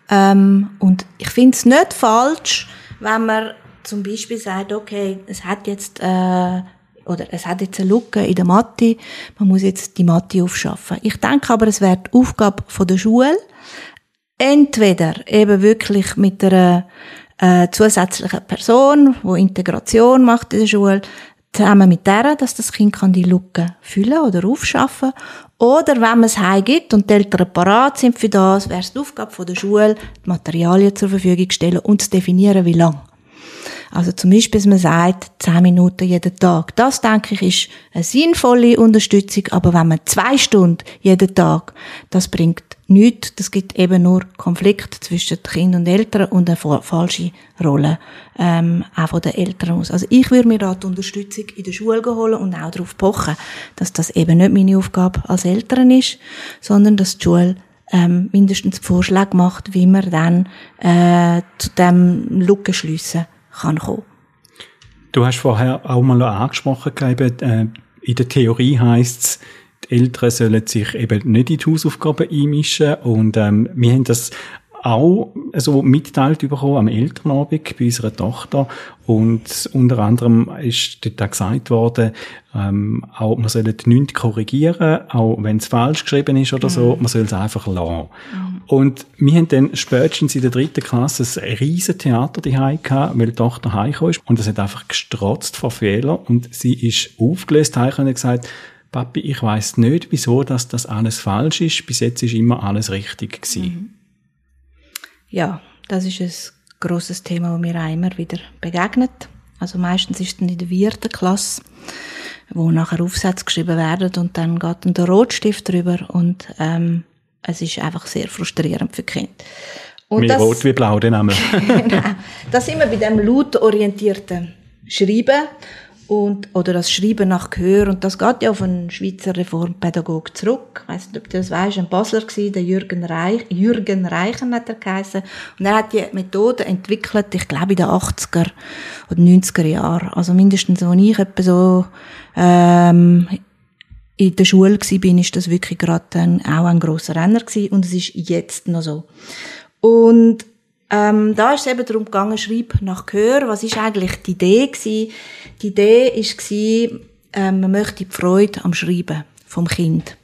Speaker 1: Ähm, und ich finde es nicht falsch, wenn man zum Beispiel sagt, okay, es hat jetzt äh, oder es hat jetzt eine Lücke in der Mathe, man muss jetzt die Mathe aufschaffen. Ich denke aber, es wäre die Aufgabe von der Schule, entweder eben wirklich mit einer äh, zusätzlichen Person, die Integration macht in der Schule, zusammen mit der, dass das Kind kann die Lücke füllen oder aufschaffen oder wenn man es heimgibt und die Eltern parat sind für das, wäre es die Aufgabe der Schule, die Materialien zur Verfügung stellen und zu definieren, wie lang. Also zum Beispiel, dass man sagt, zehn Minuten jeden Tag. Das, denke ich, ist eine sinnvolle Unterstützung. Aber wenn man zwei Stunden jeden Tag, das bringt nichts. Das gibt eben nur Konflikt zwischen Kind und Eltern und eine falsche Rolle ähm, auch von den Eltern aus. Also ich würde mir da die Unterstützung in der Schule holen und auch darauf pochen, dass das eben nicht meine Aufgabe als Eltern ist, sondern dass die Schule ähm, mindestens Vorschläge macht, wie man dann äh, zu dem Lücken schliessen kann kommen.
Speaker 2: Du hast vorher auch mal angesprochen, eben, äh, in der Theorie heißt es, die Eltern sollen sich eben nicht in die Hausaufgaben einmischen und ähm, wir haben das auch so mitteilt bekommen am Elternabend bei unserer Tochter und unter anderem ist dort auch gesagt worden, ähm, auch man soll nichts korrigieren, auch wenn es falsch geschrieben ist oder mhm. so, man soll es einfach lassen. Mhm. Und wir haben dann spätestens in der dritten Klasse ein riesen Theater daheim gehabt, weil die Tochter heimgekommen ist und es hat einfach gestrotzt vor Fehlern und sie ist aufgelöst heimgekommen und gesagt, Papi, ich weiß nicht, wieso dass das alles falsch ist. Bis jetzt ist immer alles richtig gewesen. Mhm.
Speaker 1: Ja, das ist ein grosses Thema, das mir auch immer wieder begegnet. Also meistens ist es dann in der vierten Klasse, wo nachher Aufsätze geschrieben werden und dann geht dann der Rotstift drüber und ähm, es ist einfach sehr frustrierend für die Kinder.
Speaker 2: Und Mehr das, rot wie blau, den Namen.
Speaker 1: genau. Da sind wir bei dem lautorientierten Schreiben und, oder das Schreiben nach Gehör. Und das geht ja auf einen Schweizer Reformpädagog zurück. Ich weiss nicht, ob du das weisst, ein Basler gewesen, der Jürgen Reich, Jürgen Reichen hat er geheißen. Und er hat die Methode entwickelt, ich glaube in den 80er oder 90er Jahren. Also mindestens, als ich etwa so, ähm, in der Schule war, bin, ist das wirklich gerade auch ein grosser Renner gewesen. Und es ist jetzt noch so. Und ähm, da ist es eben darum gegangen, schreib nach Gehör. Was ist eigentlich die Idee gewesen? Die Idee ist gewesen, ähm, man möchte die Freude am Schreiben vom Kind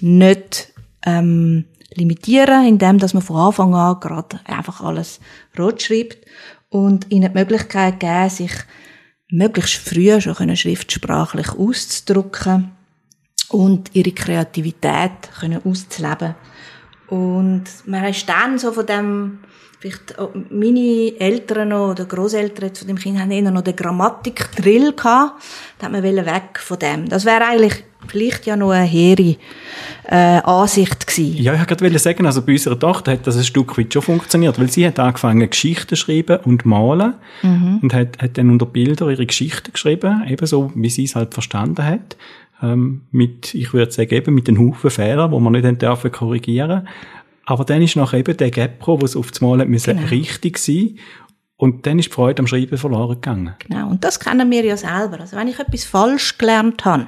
Speaker 1: nicht ähm, limitieren, indem dass man von Anfang an gerade einfach alles rot schreibt und ihnen die Möglichkeit geben, sich möglichst früh schon schriftsprachlich auszudrücken und ihre Kreativität auszuleben. Und man ist dann so von dem vielleicht meine Eltern noch, oder Großeltern von dem Kind haben eher noch den Grammatik-Drill gehabt. Da hat man weg von dem. Das wäre eigentlich vielleicht ja noch eine hehre äh, Ansicht gewesen.
Speaker 2: Ja, ich wollte sagen, also bei unserer Tochter hat das ein Stück weit schon funktioniert, weil sie hat angefangen Geschichten zu schreiben und malen mhm. und hat, hat dann unter Bilder ihre Geschichten geschrieben, ebenso wie sie es halt verstanden hat. ähm, mit, ich würde sagen, eben mit den Haufen Fehlern, wo man nicht dürfen korrigieren Aber dann ist nachher eben der Gap wo es auf das Mal genau. richtig sein und dann ist die Freude am Schreiben verloren gegangen.
Speaker 1: Genau, und das kennen wir ja selber. Also wenn ich etwas falsch gelernt habe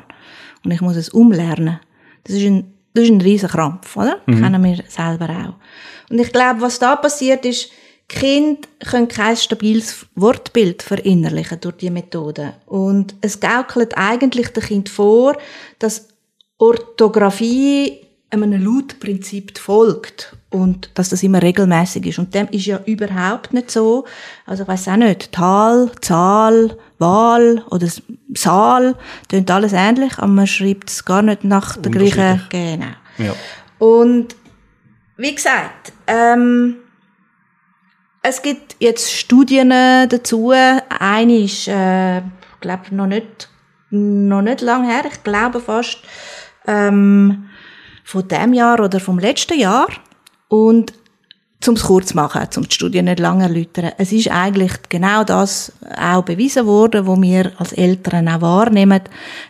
Speaker 1: und ich muss es umlernen, das ist ein, das ist ein riesen Krampf, oder? Mhm. Kennen wir selber auch. Und ich glaube, was da passiert ist, Kind können kein stabiles Wortbild verinnerlichen durch die Methode. Und es gaukelt eigentlich dem Kind vor, dass Orthographie einem Lautprinzip folgt und dass das immer regelmäßig ist. Und dem ist ja überhaupt nicht so. Also ich weiß auch nicht, Tal, Zahl, Wahl oder Saal, tönt alles ähnlich, aber man schreibt es gar nicht nach der gleichen, genau. Ja. Und wie gesagt, ähm, es gibt jetzt Studien dazu. Eine ist, äh, glaube noch nicht, noch nicht lang her. Ich glaube fast ähm, von dem Jahr oder vom letzten Jahr. Und zum es kurz machen, zum die Studie nicht lange erläutern. Es ist eigentlich genau das auch bewiesen worden, wo wir als Eltern auch wahrnehmen.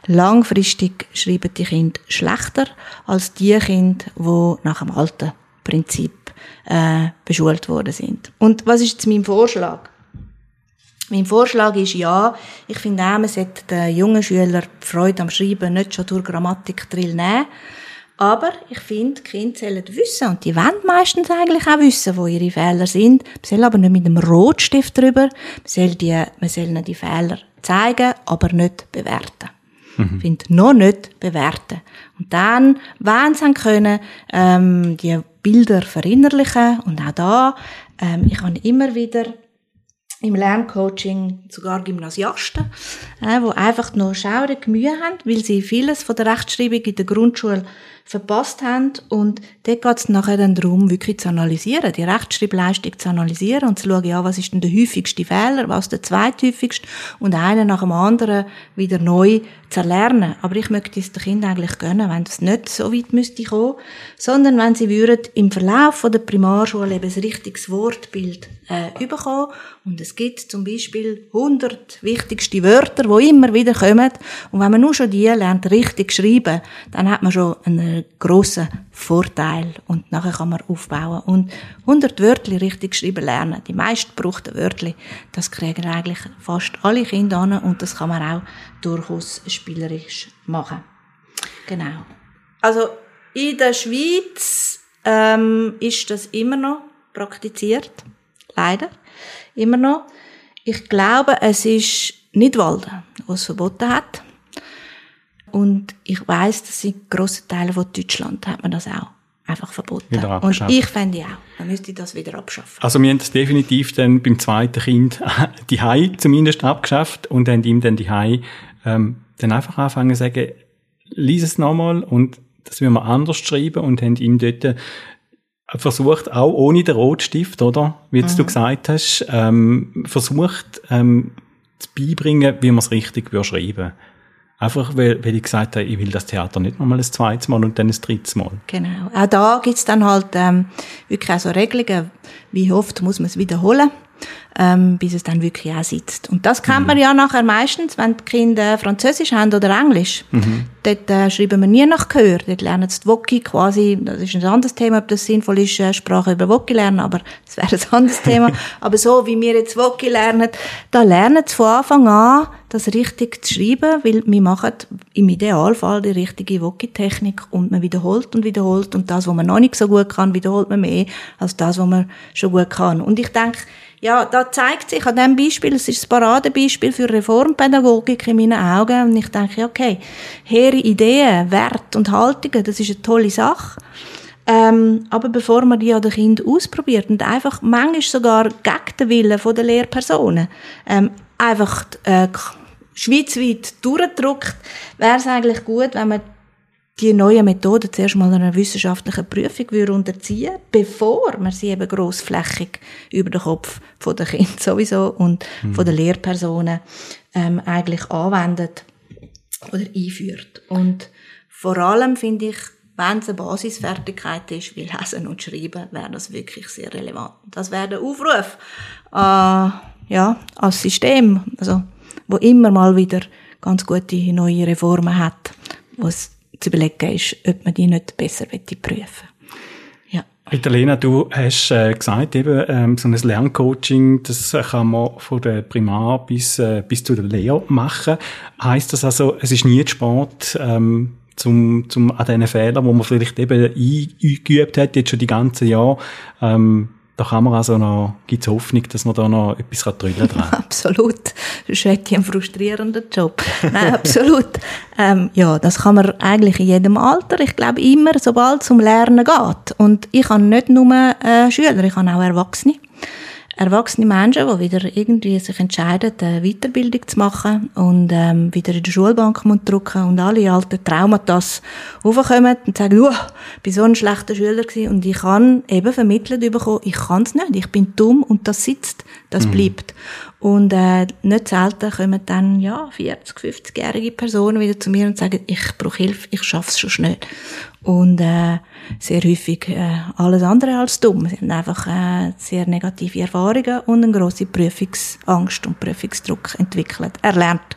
Speaker 1: Langfristig schreiben die Kinder schlechter als die Kinder, die nach dem alten Prinzip äh, beschult worden sind. Und was ist jetzt mein Vorschlag? Mein Vorschlag ist ja, ich finde auch, man sollte den jungen Schülern die Freude am Schreiben nicht schon durch Grammatik-Drill nehmen, aber ich finde, die Kinder sollen wissen, und die wollen meistens eigentlich auch wissen, wo ihre Fehler sind. Man soll aber nicht mit einem Rotstift drüber. Man soll, die, man soll ihnen die Fehler zeigen, aber nicht bewerten. Mhm. Ich finde, noch nicht bewerten. Und dann, wenn sie können, ähm, die Bilder verinnerlichen. Und auch da, ähm, ich habe immer wieder im Lerncoaching sogar Gymnasiasten, äh, wo einfach noch schaurig Mühe haben, weil sie vieles von der Rechtschreibung in der Grundschule verpasst haben. Und dort geht es nachher dann darum, wirklich zu analysieren, die Rechtschreibleistung zu analysieren und zu schauen, ja, was ist denn der häufigste Fehler, was der zweithäufigste und einen nach dem anderen wieder neu zu erlernen. Aber ich möchte es den Kindern eigentlich gönnen, wenn das nicht so weit müsste kommen, sondern wenn sie würden im Verlauf von der Primarschule eben ein richtiges Wortbild äh, bekommen und es gibt zum Beispiel 100 wichtigste Wörter, die immer wieder kommen und wenn man nur schon die lernt, richtig schreiben, dann hat man schon einen grossen Vorteil und nachher kann man aufbauen und 100 Wörter richtig schreiben lernen. Die meistgebrauchten Wörter, das kriegen eigentlich fast alle Kinder an und das kann man auch durchaus spielerisch machen. Genau. Also in der Schweiz ähm, ist das immer noch praktiziert, leider immer noch. Ich glaube, es ist nicht Walden, was verboten hat. Und ich weiß, dass in grossen Teilen von Deutschland hat man das auch einfach verboten. Und ich fände auch, man müsste das wieder abschaffen.
Speaker 2: Also wir haben das definitiv dann beim zweiten Kind die Hai zumindest abgeschafft und haben ihm dann die Hai ähm, dann einfach anfangen zu sagen, lies es nochmal und das will wir anders schreiben und haben ihm dort versucht, auch ohne den Rotstift, oder? Wie mhm. du gesagt hast, ähm, versucht, ähm, zu beibringen, wie man es richtig schreiben Einfach, weil, weil ich gesagt habe, ich will das Theater nicht nochmal ein zweites Mal und dann ein drittes Mal.
Speaker 1: Genau. Auch da gibt's dann halt ähm, wirklich auch so Regelungen, wie oft muss man es wiederholen ähm, bis es dann wirklich auch sitzt. Und das kennt mhm. man ja nachher meistens, wenn die Kinder Französisch haben oder Englisch. Mhm. Dort äh, schreiben wir nie nach Gehör. Dort lernen sie die Voki quasi, das ist ein anderes Thema, ob das sinnvoll ist, äh, Sprache über Voki lernen, aber das wäre ein anderes Thema. Aber so, wie wir jetzt Voki lernen, da lernen sie von Anfang an, das richtig zu schreiben, weil wir machen im Idealfall die richtige Voki-Technik und man wiederholt und wiederholt und das, was man noch nicht so gut kann, wiederholt man mehr als das, was man schon gut kann. Und ich denke, ja, da zeigt sich an diesem Beispiel, es ist das Paradebeispiel für Reformpädagogik in meinen Augen. Und ich denke, okay, hehre Ideen, Werte und Haltungen, das ist eine tolle Sache. Ähm, aber bevor man die an den Kind ausprobiert und einfach manchmal sogar gegen den Willen der Lehrpersonen ähm, einfach äh, schweizweit durchdruckt, wäre es eigentlich gut, wenn man die neue Methode zuerst mal einer wissenschaftlichen Prüfung würde unterziehen, bevor man sie eben grossflächig über den Kopf von den Kindern sowieso und mhm. von den Lehrpersonen ähm, eigentlich anwendet oder einführt. Und vor allem finde ich, wenn es eine Basisfertigkeit ist, wie Lesen und Schreiben, wäre das wirklich sehr relevant. Das wäre der Aufruf äh, ja, als System, also wo immer mal wieder ganz gute neue Reformen hat wo es zu überlegen ist, ob man die nicht besser prüfen
Speaker 2: ja. Italena, du hast äh, gesagt, eben, ähm, so ein Lerncoaching, das kann man von der Primar bis, äh, bis zu der Lehre machen. Heißt das also, es ist nie zu spät, ähm, zum, zum, an diesen Fehlern, wo man vielleicht eben eingeübt hat, jetzt schon die ganzen Jahre, ähm, da kann man also noch, gibt's Hoffnung, dass man da noch etwas drüllen kann.
Speaker 1: absolut. Sonst hätte ich einen frustrierenden Job. Nein, absolut. Ähm, ja, das kann man eigentlich in jedem Alter. Ich glaube immer, sobald es um Lernen geht. Und ich habe nicht nur äh, Schüler, ich habe auch Erwachsene erwachsene Menschen, die wieder irgendwie sich entscheiden, eine Weiterbildung zu machen und ähm, wieder in der Schulbank drücken und alle alten Traumata aufkommen und sagen, uh, ich bin so ein schlechter Schüler gewesen und ich kann eben vermittelt bekommen, ich kann es nicht, ich bin dumm und das sitzt, das mhm. bleibt. Und äh, nicht selten kommen dann ja 40, 50-jährige Personen wieder zu mir und sagen, ich brauche Hilfe, ich schaff's schon schnell. Und äh, sehr häufig äh, alles andere als dumm. Sie haben einfach äh, sehr negative Erfahrungen und eine grosse Prüfungsangst und Prüfungsdruck entwickelt, erlernt.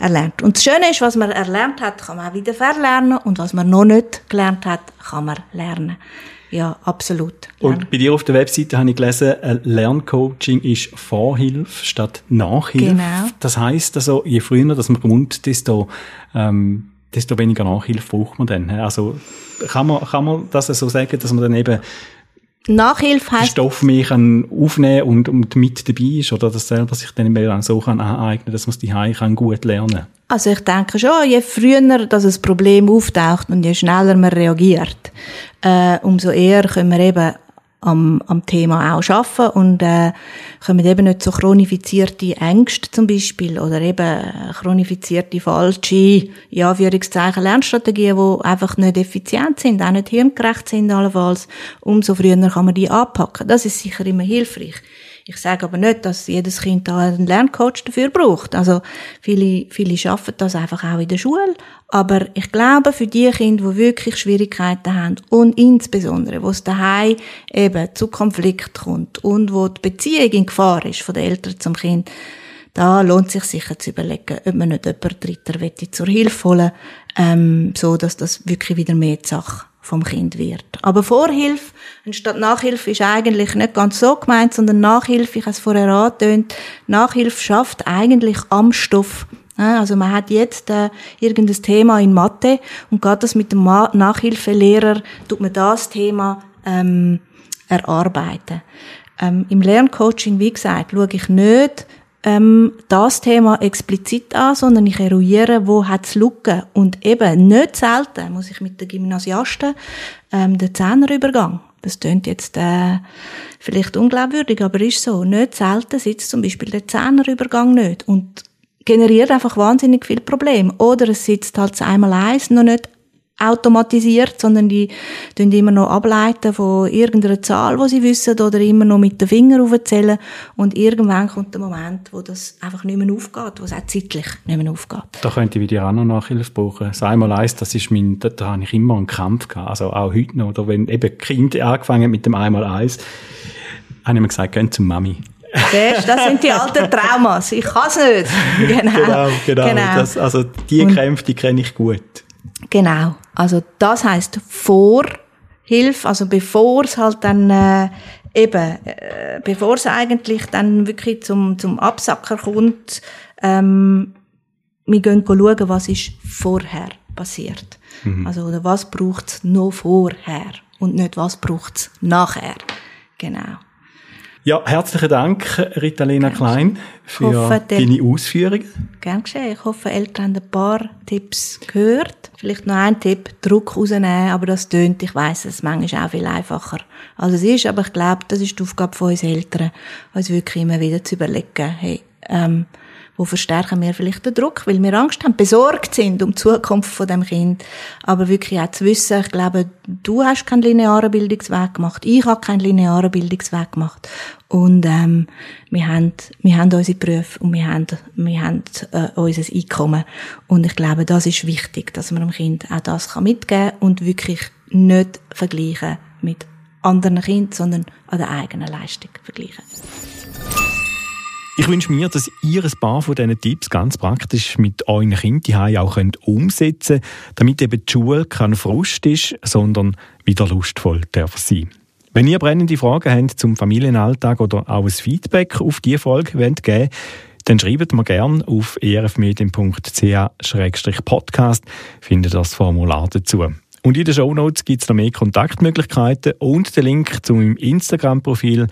Speaker 1: Erlernt. Und das Schöne ist, was man erlernt hat, kann man auch wieder verlernen und was man noch nicht gelernt hat, kann man lernen. Ja, absolut.
Speaker 2: Und bei dir auf der Webseite habe ich gelesen, Lerncoaching ist Vorhilfe statt Nachhilfe. Genau. Das heißt also, je früher dass man kommt, desto, ähm, desto weniger Nachhilfe braucht man dann. Also kann man, kann man das so sagen, dass man dann eben
Speaker 1: Nachhilfe heißt
Speaker 2: Stoff mehr kann aufnehmen und, und mit dabei ist oder das selber sich dann eben so kann aneignen, dass man es die kann gut lernen.
Speaker 1: Also ich denke schon, je früher, dass ein Problem auftaucht und je schneller man reagiert, äh, umso eher können wir eben am, am Thema auch arbeiten und äh, kommen eben nicht so chronifizierte Ängste zum Beispiel oder eben chronifizierte falsche, ja, Anführungszeichen, Lernstrategien, die einfach nicht effizient sind, auch nicht hirngerecht sind allenfalls. Umso früher kann man die anpacken. Das ist sicher immer hilfreich. Ich sage aber nicht, dass jedes Kind da einen Lerncoach dafür braucht. Also viele, viele schaffen das einfach auch in der Schule. Aber ich glaube, für die Kinder, die wirklich Schwierigkeiten haben und insbesondere, wo es daheim eben zu Konflikt kommt und wo die Beziehung in Gefahr ist von den Eltern zum Kind, da lohnt sich sicher zu überlegen, ob man nicht jemanden Dritter zur Hilfe holen ähm, so dass das wirklich wieder mehr die Sache vom Kind wird. Aber Vorhilfe anstatt Nachhilfe ist eigentlich nicht ganz so gemeint, sondern Nachhilfe, ich habe es vorher angetönt, Nachhilfe schafft eigentlich am Stoff. Also man hat jetzt äh, irgendein Thema in Mathe und geht das mit dem Nachhilfelehrer, tut man das Thema ähm, erarbeiten. Ähm, Im Lerncoaching, wie gesagt, schaue ich nicht ähm, das Thema explizit an, sondern ich eruiere, wo hat es Lücken. Und eben, nicht selten muss ich mit den Gymnasiasten ähm, den Zehnerübergang, das klingt jetzt äh, vielleicht unglaubwürdig, aber ist so, nicht selten sitzt zum Beispiel der Zehnerübergang nicht und generiert einfach wahnsinnig viel Probleme. Oder es sitzt halt einmal eins noch nicht automatisiert, sondern die tun immer noch ableiten von irgendeiner Zahl, wo sie wissen, oder immer noch mit den Fingern aufzählen. Und irgendwann kommt der Moment, wo das einfach nicht mehr aufgeht, wo es auch zeitlich nicht mehr aufgeht.
Speaker 2: Da könnte ich wieder auch noch Nachhilfe brauchen. Das einmal eins, das ist mein, da, da habe ich immer einen Kampf gehabt. Also auch heute noch, oder wenn eben Kind angefangen mit dem einmal eins, habe ich mir gesagt, gehen zum Mami.
Speaker 1: Das sind die alten Traumas. Ich kann es nicht.
Speaker 2: Genau. Genau, genau. genau. Das, also die Kämpfe, die kenne ich gut.
Speaker 1: Genau. Also das heißt Vorhilfe, also bevor es halt dann äh, eben, äh, bevor es eigentlich dann wirklich zum, zum Absacker kommt, ähm, wir gehen schauen, was ist vorher passiert. Mhm. Also oder was braucht es noch vorher und nicht was braucht es nachher. Genau.
Speaker 2: Ja, herzlichen Dank, Ritalena Klein, für hoffe, deine Ausführungen.
Speaker 1: Gern geschehen. Ich hoffe, Eltern haben ein paar Tipps gehört. Vielleicht noch ein Tipp, Druck rausnehmen, aber das tönt, ich weiss, es ist manchmal auch viel einfacher, als es ist, aber ich glaube, das ist die Aufgabe von uns Eltern, uns wirklich immer wieder zu überlegen, hey, ähm, wo verstärken wir vielleicht den Druck, weil wir Angst haben, besorgt sind um die Zukunft von dem Kind. Aber wirklich auch zu wissen, ich glaube, du hast keinen linearen Bildungsweg gemacht, ich habe keinen linearen Bildungsweg gemacht. Und ähm, wir haben, wir haben unsere Berufe und wir haben, wir haben äh, unser Einkommen. Und ich glaube, das ist wichtig, dass man dem Kind auch das kann mitgeben und wirklich nicht vergleichen mit anderen Kindern, sondern an der eigenen Leistung vergleichen.
Speaker 2: Ich wünsche mir, dass ihr ein paar von diesen Tipps ganz praktisch mit euren Kindern auch könnt umsetzen könnt, damit eben die Schule kein Frust ist, sondern wieder lustvoll darf sein. Wenn ihr brennende Fragen habt zum Familienalltag oder auch ein Feedback auf diese Folge wollt geben dann schreibt mir gerne auf erfmedien.ch-podcast, findet das Formular dazu. Und in den Shownotes gibt es noch mehr Kontaktmöglichkeiten und den Link zu meinem Instagram-Profil.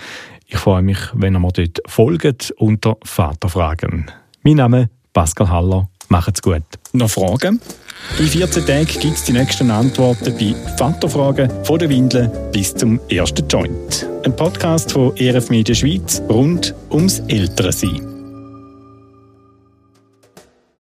Speaker 2: Ich freue mich, wenn ihr mir dort folgt unter Vaterfragen. Mein Name ist Pascal Haller. Macht's gut. Noch Fragen? In 14 Tagen gibt es die nächsten Antworten bei Vaterfragen von der Windel bis zum ersten Joint. Ein Podcast von ERF Media Schweiz rund ums Ältere sein.